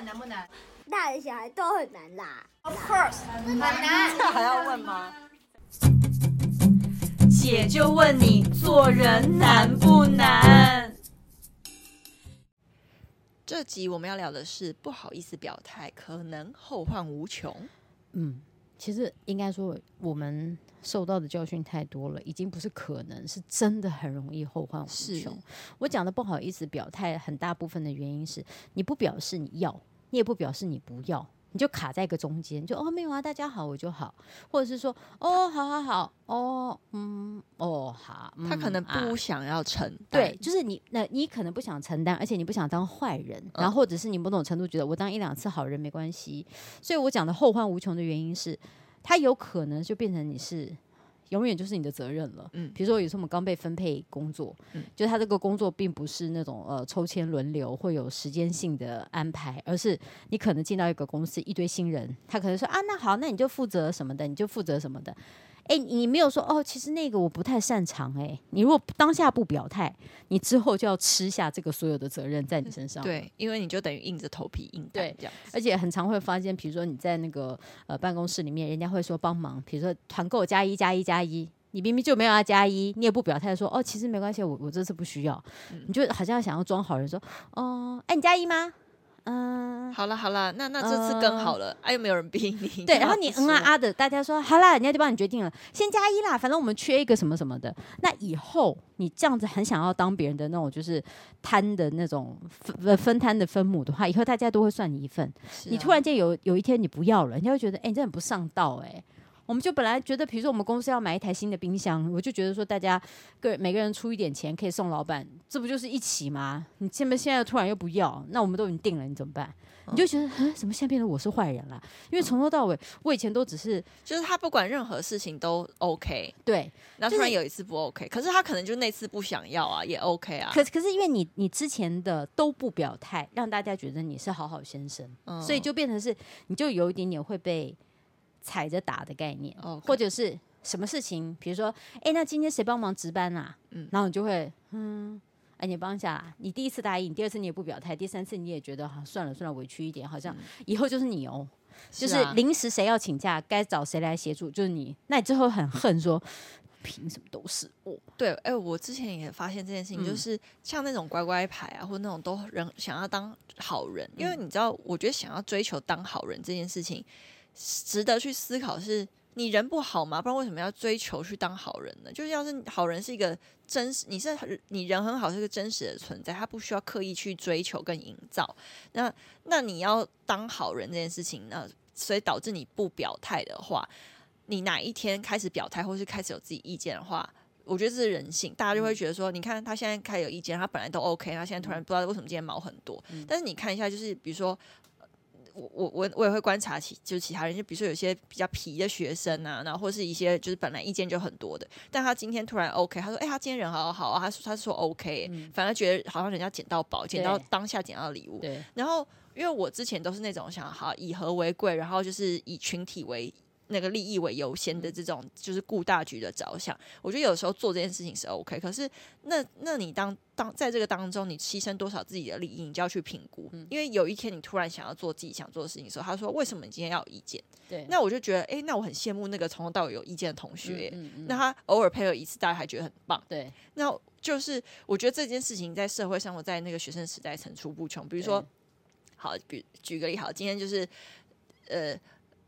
们难不难？大人小孩都很难啦。Of course，很难。这还要问吗？姐就问你，做人难不难？这集我们要聊的是不好意思表态，可能后患无穷。嗯，其实应该说，我们受到的教训太多了，已经不是可能，是真的很容易后患无穷。我讲的不好意思表态，很大部分的原因是你不表示你要，你也不表示你不要。你就卡在一个中间，就哦没有啊，大家好我就好，或者是说哦好好好哦嗯哦好，他可能不想要承担，啊，对，就是你那你可能不想承担，而且你不想当坏人，然后或者是你某种程度觉得我当一两次好人没关系，所以我讲的后患无穷的原因是，他有可能就变成你是。永远就是你的责任了。嗯，比如说有时候我们刚被分配工作，嗯，就他这个工作并不是那种呃抽签轮流会有时间性的安排，而是你可能进到一个公司，一堆新人，他可能说啊，那好，那你就负责什么的，你就负责什么的。哎，你没有说哦，其实那个我不太擅长。哎，你如果当下不表态，你之后就要吃下这个所有的责任在你身上。对，因为你就等于硬着头皮硬干。对，这样。而且很常会发现，比如说你在那个呃办公室里面，人家会说帮忙，比如说团购加一加一加一，你明明就没有要加一，你也不表态说哦，其实没关系，我我这次不需要，嗯、你就好像想要装好人说哦，哎，你加一吗？嗯，好了好了，那那这次更好了，哎、嗯，又、啊、没有人逼你。对，然后你嗯啊啊的，大家说好啦，人家就帮你决定了，先加一啦，反正我们缺一个什么什么的。那以后你这样子很想要当别人的那种就是摊的那种分分摊的分母的话，以后大家都会算你一份。啊、你突然间有有一天你不要了，人家会觉得哎，你这很不上道哎、欸。我们就本来觉得，比如说我们公司要买一台新的冰箱，我就觉得说大家个每个人出一点钱可以送老板，这不就是一起吗？你现在现在突然又不要，那我们都已经定了，你怎么办？你就觉得，嗯，怎么现在变成我是坏人了？因为从头到尾，我以前都只是，就是他不管任何事情都 OK，对。然后突然有一次不 OK，可是他可能就那次不想要啊，也 OK 啊。可可是因为你你之前的都不表态，让大家觉得你是好好先生，嗯，所以就变成是你就有一点点会被。踩着打的概念，Okay. 或者是什么事情，比如说，哎、欸，那今天谁帮忙值班啊？嗯，然后你就会，嗯，哎、欸，你帮一下啦。你第一次答应，第二次你也不表态，第三次你也觉得，哈，算了算了，委屈一点，好像以后就是你哦，嗯、就是临时谁要请假，该找谁来协助，就是你。那你之后很恨说，凭什么都是我？对，哎、欸，我之前也发现这件事情，就是、嗯、像那种乖乖牌啊，或那种都人想要当好人，因为你知道，我觉得想要追求当好人这件事情。值得去思考，是你人不好吗？不然为什么要追求去当好人呢？就是要是好人是一个真实，你是你人很好，是一个真实的存在，他不需要刻意去追求跟营造。那那你要当好人这件事情那，所以导致你不表态的话，你哪一天开始表态，或是开始有自己意见的话，我觉得这是人性，大家就会觉得说，你看他现在开始有意见，他本来都 OK，他现在突然不知道为什么今天毛很多。但是你看一下，就是比如说。我我我我也会观察其就是其他人，就比如说有些比较皮的学生啊，然后或是一些就是本来意见就很多的，但他今天突然 OK，他说哎、欸，他今天人好好啊，他说他说 OK，、嗯、反而觉得好像人家捡到宝，捡到当下捡到礼物。对，然后因为我之前都是那种想好以和为贵，然后就是以群体为。那个利益为优先的这种，就是顾大局的着想。我觉得有时候做这件事情是 OK，可是那那你当当在这个当中，你牺牲多少自己的利益，你就要去评估。嗯、因为有一天你突然想要做自己想做的事情的时候，他说：“为什么你今天要有意见？”对，那我就觉得，哎、欸，那我很羡慕那个从头到尾有意见的同学。嗯嗯嗯、那他偶尔配合一次，大家还觉得很棒。对，那就是我觉得这件事情在社会上，我在那个学生时代层出不穷。比如说，好，比举个例，好，今天就是呃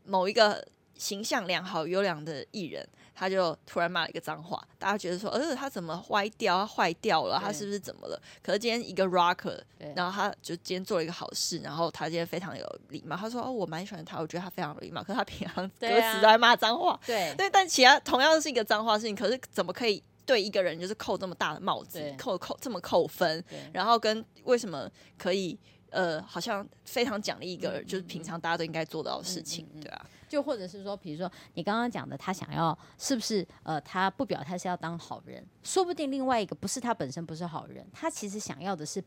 某一个。形象良好、优良的艺人，他就突然骂了一个脏话，大家觉得说，呃，他怎么歪掉？他坏掉了？他是不是怎么了？可是今天一个 rocker，然后他就今天做了一个好事，然后他今天非常有礼貌。他说：“哦，我蛮喜欢他，我觉得他非常有礼貌。”可是他平常歌词都在骂脏话，对、啊、对。但其他同样是一个脏话事情，可是怎么可以对一个人就是扣这么大的帽子，扣扣这么扣分？然后跟为什么可以呃，好像非常奖励一个人，就是平常大家都应该做到的事情，对啊。就或者是说，比如说你刚刚讲的，他想要是不是呃，他不表态是要当好人，说不定另外一个不是他本身不是好人，他其实想要的是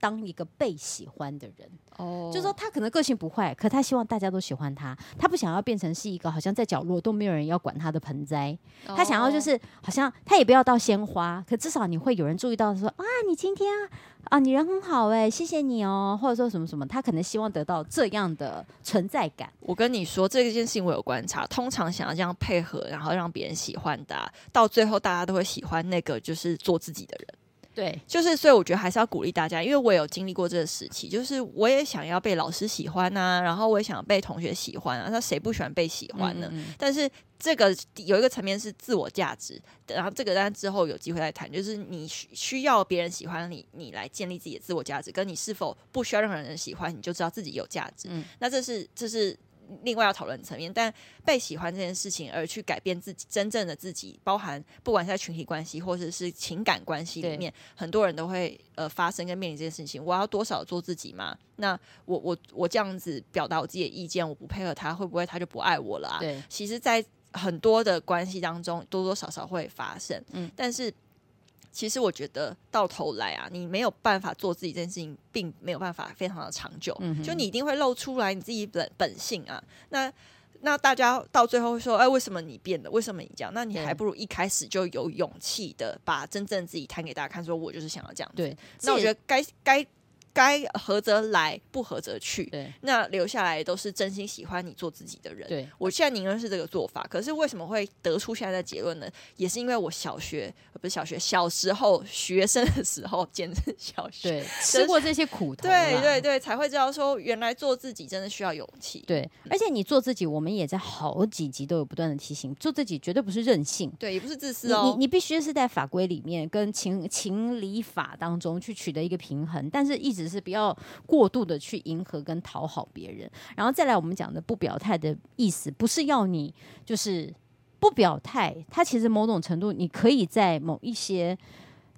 当一个被喜欢的人。哦，就是说他可能个性不坏，可他希望大家都喜欢他，他不想要变成是一个好像在角落都没有人要管他的盆栽，哦、他想要就是好像他也不要到鲜花，可至少你会有人注意到说啊，你今天啊，啊你人很好哎，谢谢你哦，或者说什么什么，他可能希望得到这样的存在感。我跟你说这件事情我有观察，通常想要这样配合，然后让别人喜欢的、啊，到最后大家都会喜欢那个就是做自己的人。对，就是所以我觉得还是要鼓励大家，因为我有经历过这个时期，就是我也想要被老师喜欢啊，然后我也想被同学喜欢啊，那谁不喜欢被喜欢呢？嗯嗯，但是这个有一个层面是自我价值，然后这个但之后有机会再谈，就是你需需要别人喜欢你，你来建立自己的自我价值，跟你是否不需要任何人喜欢，你就知道自己有价值。嗯，那这是这是。另外要讨论层面，但被喜欢这件事情而去改变自己真正的自己，包含不管是在群体关系或者是情感关系里面，很多人都会呃发生跟面临这件事情。我要多少做自己吗？那我我我这样子表达我自己的意见，我不配合他，会不会他就不爱我了啊？对，其实，在很多的关系当中，多多少少会发生。嗯，但是。其实我觉得到头来啊，你没有办法做自己这件事情，并没有办法非常的长久。嗯，就你一定会露出来你自己本本性啊。那那大家到最后会说，哎，为什么你变了？为什么你这样？那你还不如一开始就有勇气的把真正自己摊给大家看，说我就是想要这样子。对，那我觉得该该。该合则来，不合则去。对，那留下来都是真心喜欢你做自己的人。对，我现在宁愿是这个做法。可是为什么会得出现在的结论呢？也是因为我小学不是小学，小时候学生的时候，简直小学对吃过这些苦头，对对对，才会知道说原来做自己真的需要勇气。对，而且你做自己，我们也在好几集都有不断的提醒，做自己绝对不是任性，对，也不是自私哦。你你必须是在法规里面跟情情理法当中去取得一个平衡，但是一直是不要。过度的去迎合跟讨好别人，然后再来我们讲的不表态的意思，不是要你就是不表态，它其实某种程度你可以在某一些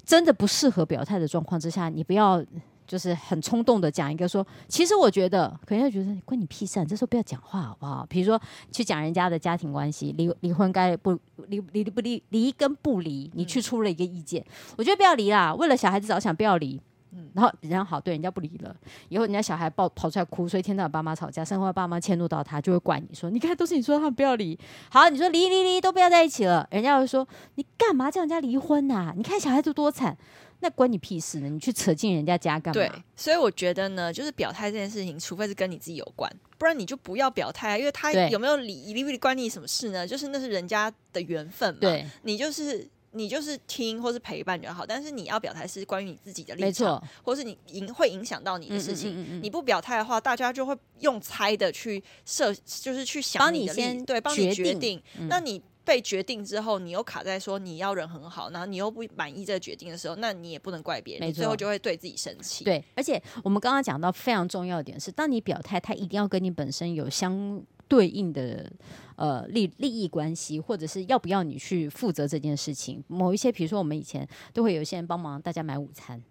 真的不适合表态的状况之下，你不要就是很冲动的讲一个说，其实我觉得，可能会觉得关你屁事，这时候不要讲话好不好？比如说去讲人家的家庭关系，离离婚该不离离不离离跟不离，你去出了一个意见，我觉得不要离啦，为了小孩子着想，不要离。嗯，然后人家好，对人家不离了，以后人家小孩抱跑出来哭，所以天天爸妈吵架，生活爸妈迁怒到他，就会怪你说，你看都是你说他们不要离，好，你说离离离都不要在一起了，人家会说你干嘛叫人家离婚呐、啊？你看小孩子多惨，那关你屁事呢？你去扯进人家家干嘛？对，所以我觉得呢，就是表态这件事情，除非是跟你自己有关，不然你就不要表态啊，因为他有没有离离不离关你什么事呢？就是那是人家的缘分嘛，你就是。你就是听或是陪伴就好，但是你要表态是关于你自己的立场，或是你影会影响到你的事情。嗯嗯嗯嗯，你不表态的话，大家就会用猜的去设，就是去想你的立，你对，帮你决定。嗯、那你被决定之后，你又卡在说你要人很好，然后你又不满意这个决定的时候，那你也不能怪别人，你最后就会对自己生气。对，而且我们刚刚讲到非常重要的点是，当你表态，他一定要跟你本身有相。对应的呃利利益关系，或者是要不要你去负责这件事情？某一些，比如说我们以前都会有些人帮忙大家买午餐，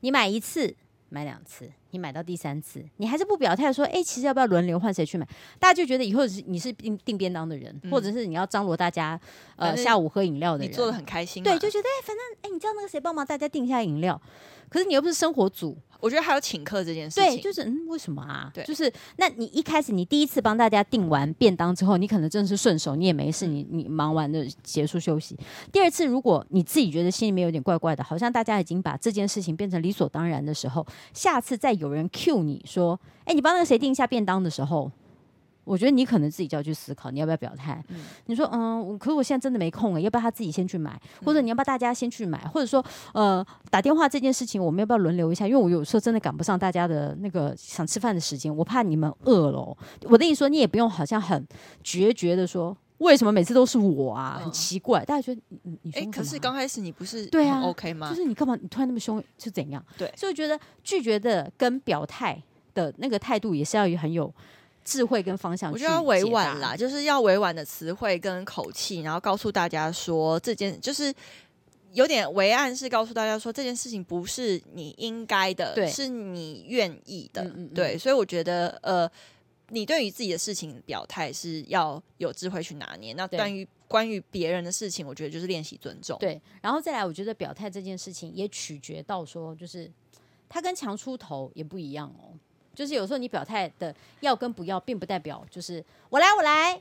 你买一次，买两次，你买到第三次，你还是不表态说，哎，其实要不要轮流换谁去买？大家就觉得以后是你是订订便当的人，嗯、或者是你要张罗大家呃下午喝饮料的人，你做的很开心，对，就觉得哎，反正哎，你知道那个谁帮忙大家订一下饮料，可是你又不是生活组。我觉得还有请客这件事情，对，就是嗯，为什么啊？对，就是那你一开始你第一次帮大家订完便当之后，你可能真的是顺手，你也没事，你你忙完的结束休息。第二次，如果你自己觉得心里面有点怪怪的，好像大家已经把这件事情变成理所当然的时候，下次再有人 cue 你说，哎，你帮那个谁订一下便当的时候。我觉得你可能自己就要去思考，你要不要表态？嗯、你说，嗯，可是我现在真的没空哎，要不要他自己先去买？或者你要不要大家先去买？或者说，呃，打电话这件事情，我们要不要轮流一下？因为我有时候真的赶不上大家的那个想吃饭的时间，我怕你们饿了。我的意思说，你也不用好像很决绝的说，为什么每次都是我啊？很奇怪，大家觉得你你哎，可是刚开始你不是对啊 OK 吗？就是你干嘛？你突然那么凶是怎样？对，所以我觉得拒绝的跟表态的那个态度也是要很有。智慧跟方向，我觉得要委婉啦，就是要委婉的词汇跟口气，然后告诉大家说这件就是有点为暗示，告诉大家说这件事情不是你应该的，对是你愿意的，嗯嗯嗯对，所以我觉得呃，你对于自己的事情表态是要有智慧去拿捏。那关于关于别人的事情，我觉得就是练习尊重，对，然后再来，我觉得表态这件事情也取决到说就是。他跟强出头也不一样哦。就是有时候你表态的要跟不要，并不代表就是我来我来，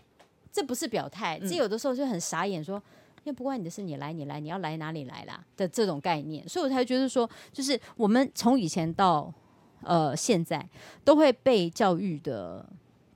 这不是表态。这有的时候就很傻眼，说因为不关你的事，你来你来，你要来哪里来啦的这种概念。所以我才觉得说，就是我们从以前到呃现在都会被教育的。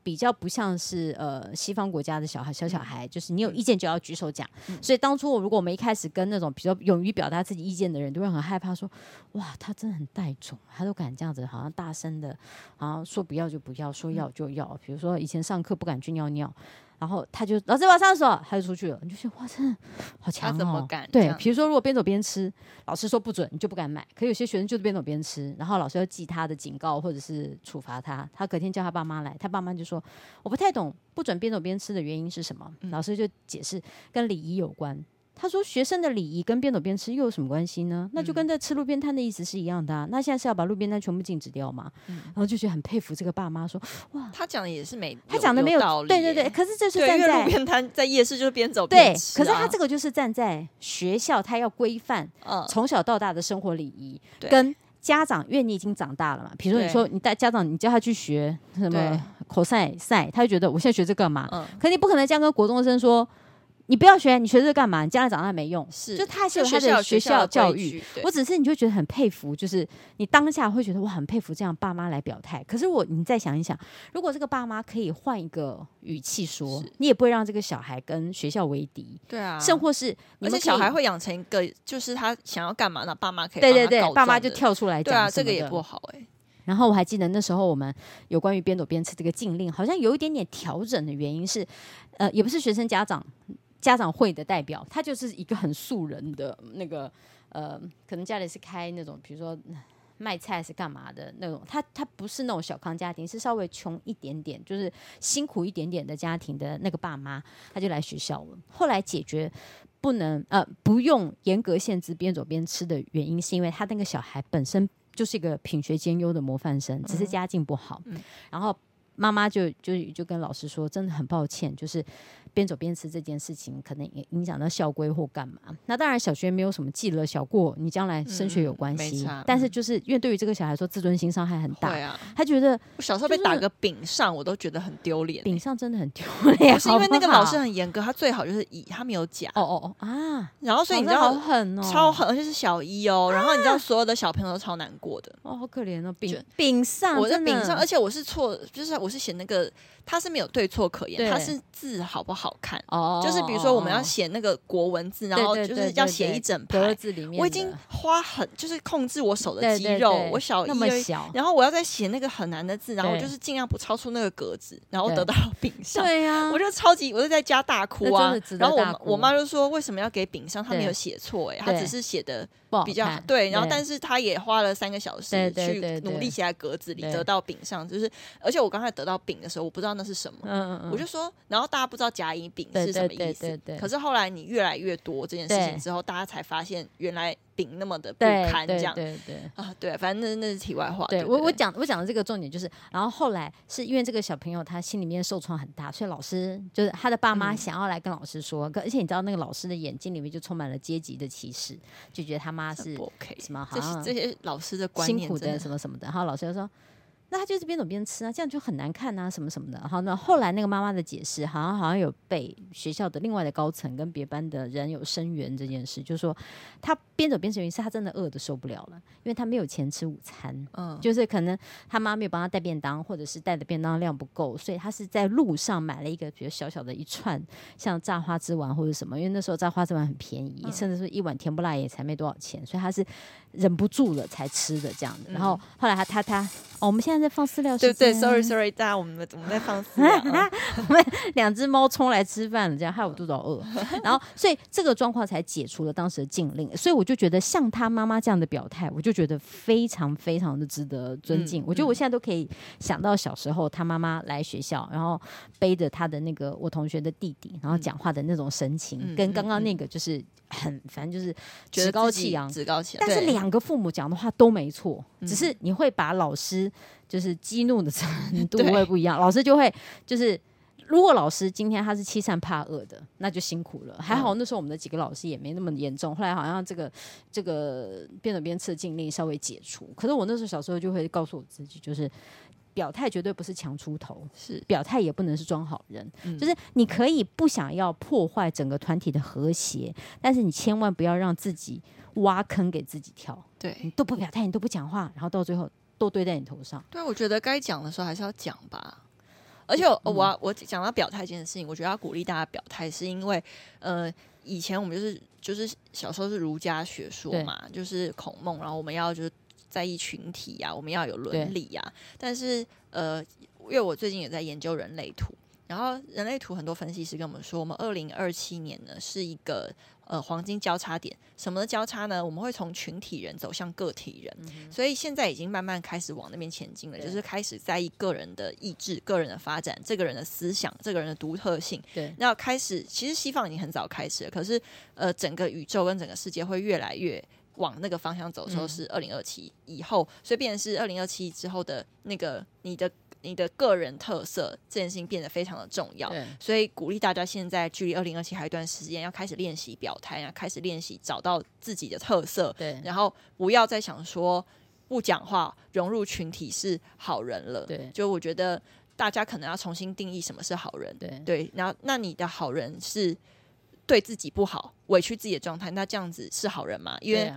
比较不像是呃西方国家的小孩小小孩，就是你有意见就要举手讲。嗯、所以当初我如果我们一开始跟那种比较勇于表达自己意见的人，都会很害怕说，哇，他真的很带种，他都敢这样子，好像大声的，好像说不要就不要，说要就要。比如说以前上课不敢去尿尿。然后他就老师，我要上厕所，他就出去了。你就觉得哇，真的好强哦！怎么敢？对，比如说如果边走边吃，老师说不准，你就不敢买。可有些学生就是边走边吃，然后老师要记他的警告或者是处罚他。他隔天叫他爸妈来，他爸妈就说：“我不太懂不准边走边吃的原因是什么？”嗯、老师就解释跟礼仪有关。他说：“学生的礼仪跟边走边吃又有什么关系呢？那就跟在吃路边摊的意思是一样的啊。那现在是要把路边摊全部禁止掉吗？”嗯、然后就觉得很佩服这个爸妈，说：“哇，他讲的也是没，他讲的没有，有道理。对对对，可是这是站在路边摊在夜市就是边走边吃，啊，对。可是他这个就是站在学校，他要规范从小到大的生活礼仪，嗯、跟家长，因为你已经长大了嘛。比如说，你说你带家长，你叫他去学什么口赛赛，他就觉得我现在学这干嘛？嗯、可你不可能这样跟国中生说。”你不要学，你学这个干嘛？你将来长大没用。是，就他还是有他的学校教育。我只是你就觉得很佩服，就是你当下会觉得我很佩服这样爸妈来表态。可是我，你再想一想，如果这个爸妈可以换一个语气说，你也不会让这个小孩跟学校为敌。对啊，甚或是而且小孩会养成一个，就是他想要干嘛，那爸妈可以对对对，爸妈就跳出来讲。对啊，这个也不好哎、欸。然后我还记得那时候我们有关于边走边吃这个禁令，好像有一点点调整的原因是，呃，也不是学生家长。家长会的代表，他就是一个很素人的那个，呃，可能家里是开那种，比如说卖菜是干嘛的那种，他他不是那种小康家庭，是稍微穷一点点，就是辛苦一点点的家庭的那个爸妈，他就来学校了。后来解决不能呃不用严格限制边走边吃的原因，是因为他那个小孩本身就是一个品学兼优的模范生，只是家境不好，嗯、然后妈妈就就就跟老师说，真的很抱歉，就是。边走边吃这件事情，可能也影响到校规或干嘛。那当然，小学没有什么记了小过，你将来升学有关系。嗯、但是就是因为对于这个小孩说，自尊心伤害很大。对啊，他觉得我小时候被打个饼上，我都觉得很丢脸。饼上真的很丢脸，是因为那个老师很严格，他最好就是以他没有讲。哦哦哦啊！然后所以你知道，好狠哦，超狠，而且是小一哦。然后你知道，所有的小朋友都超难过的。哦，好可怜哦，饼饼上，我是饼上，而且我是错，就是我是写那个。他是没有对错可言，它是字好不好看哦。就是比如说我们要写那个国文字，然后就是要写一整排字里面。我已经花很就是控制我手的肌肉，我小一，然后我要再写那个很难的字，然后我就是尽量不超出那个格子，然后得到丙上。对呀，我就超级，我就在家大哭啊。然后我我妈就说，为什么要给丙上？她没有写错，哎，她只是写的比较对。然后但是她也花了三个小时去努力写在格子里，得到丙上。就是而且我刚才得到丙的时候，我不知道。那是什么？嗯嗯，我就说，然后大家不知道甲乙丙是什么意思对。可是后来你越来越多这件事情之后，大家才发现原来丙那么的不堪，这样对对啊，对，反正那那是题外话。对我我讲我讲的这个重点就是，然后后来是因为这个小朋友他心里面受创很大，所以老师就是他的爸妈想要来跟老师说，而且你知道那个老师的眼睛里面就充满了阶级的歧视，就觉得他妈是 OK 什么好像这些老师的观念辛苦的什么什么的，然后老师就说。那他就是边走边吃啊，这样就很难看啊，什么什么的。好，那后来那个妈妈的解释，好像好像有被学校的另外的高层跟别班的人有声援这件事，就是说他边走边吃，原因是他真的饿的受不了了，因为他没有钱吃午餐，嗯，就是可能他妈没有帮他带便当，或者是带的便当量不够，所以他是在路上买了一个比如小小的一串像炸花枝丸或者什么，因为那时候炸花枝丸很便宜，嗯、甚至是一碗甜不辣也才没多少钱，所以他是忍不住了才吃的这样的。然后后来他他他，哦，我们现在。在放饲料，对对，sorry sorry，大家我们我们在放饲料？我们两只猫冲来吃饭了，这样害我肚子好饿。然后，所以这个状况才解除了当时的禁令。所以我就觉得，像他妈妈这样的表态，我就觉得非常非常的值得尊敬。嗯、我觉得我现在都可以想到小时候他妈妈来学校，然后背着他的那个我同学的弟弟，然后讲话的那种神情，嗯、跟刚刚那个就是很反正就是趾高气扬，趾高气扬。但是两个父母讲的话都没错，对只是你会把老师。就是激怒的程度会不一样，老师就会就是如果老师今天他是欺善怕恶的，那就辛苦了。还好那时候我们的几个老师也没那么严重，后来好像这个这个边走边刺禁令稍微解除。可是我那时候小时候就会告诉我自己，就是。表态绝对不是强出头，是表态也不能是装好人，嗯、就是你可以不想要破坏整个团体的和谐，但是你千万不要让自己挖坑给自己跳。对，你都不表态，你都不讲话，然后到最后都堆在你头上。对，我觉得该讲的时候还是要讲吧。而且我、嗯、我我讲到表态这件事情，我觉得要鼓励大家表态，是因为呃，以前我们就是就是小时候是儒家学说嘛，就是孔孟，然后我们要就是。在意群体呀、啊，我们要有伦理呀、啊。但是，呃，因为我最近也在研究人类图，然后人类图很多分析师跟我们说，我们二零二七年呢是一个呃黄金交叉点。什么的交叉呢？我们会从群体人走向个体人，嗯、所以现在已经慢慢开始往那边前进了，就是开始在意个人的意志、个人的发展、这个人的思想、这个人的独特性。对，那开始其实西方已经很早开始了，可是呃，整个宇宙跟整个世界会越来越。往那个方向走的时候是二零二七以后，嗯、所以变成是二零二七之后的那个你的你的个人特色这件事情变得非常的重要。所以鼓励大家现在距离二零二七还有一段时间，要开始练习表态啊，开始练习找到自己的特色。对，然后不要再想说不讲话融入群体是好人了。对，就我觉得大家可能要重新定义什么是好人。对对，然后那你的好人是。对自己不好，委屈自己的状态，那这样子是好人吗？因为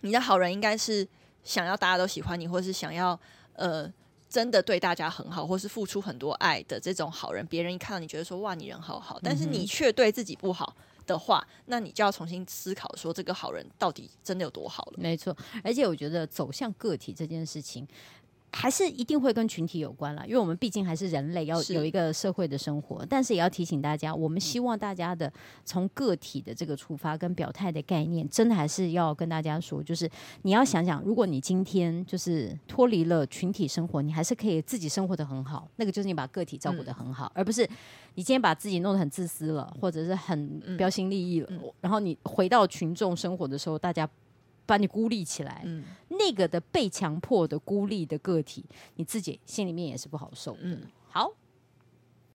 你的好人应该是想要大家都喜欢你，或是想要呃真的对大家很好，或是付出很多爱的这种好人。别人一看到你觉得说哇，你人好好，但是你却对自己不好的话，那你就要重新思考说这个好人到底真的有多好了。没错，而且我觉得走向个体这件事情。还是一定会跟群体有关了，因为我们毕竟还是人类，要有一个社会的生活。但是也要提醒大家，我们希望大家的从个体的这个出发跟表态的概念，真的还是要跟大家说，就是你要想想，如果你今天就是脱离了群体生活，你还是可以自己生活的很好。那个就是你把个体照顾的很好，而不是你今天把自己弄得很自私了，或者是很标新立异了，然后你回到群众生活的时候，大家。把你孤立起来，嗯，那个的被强迫的孤立的个体，你自己心里面也是不好受的。嗯，好。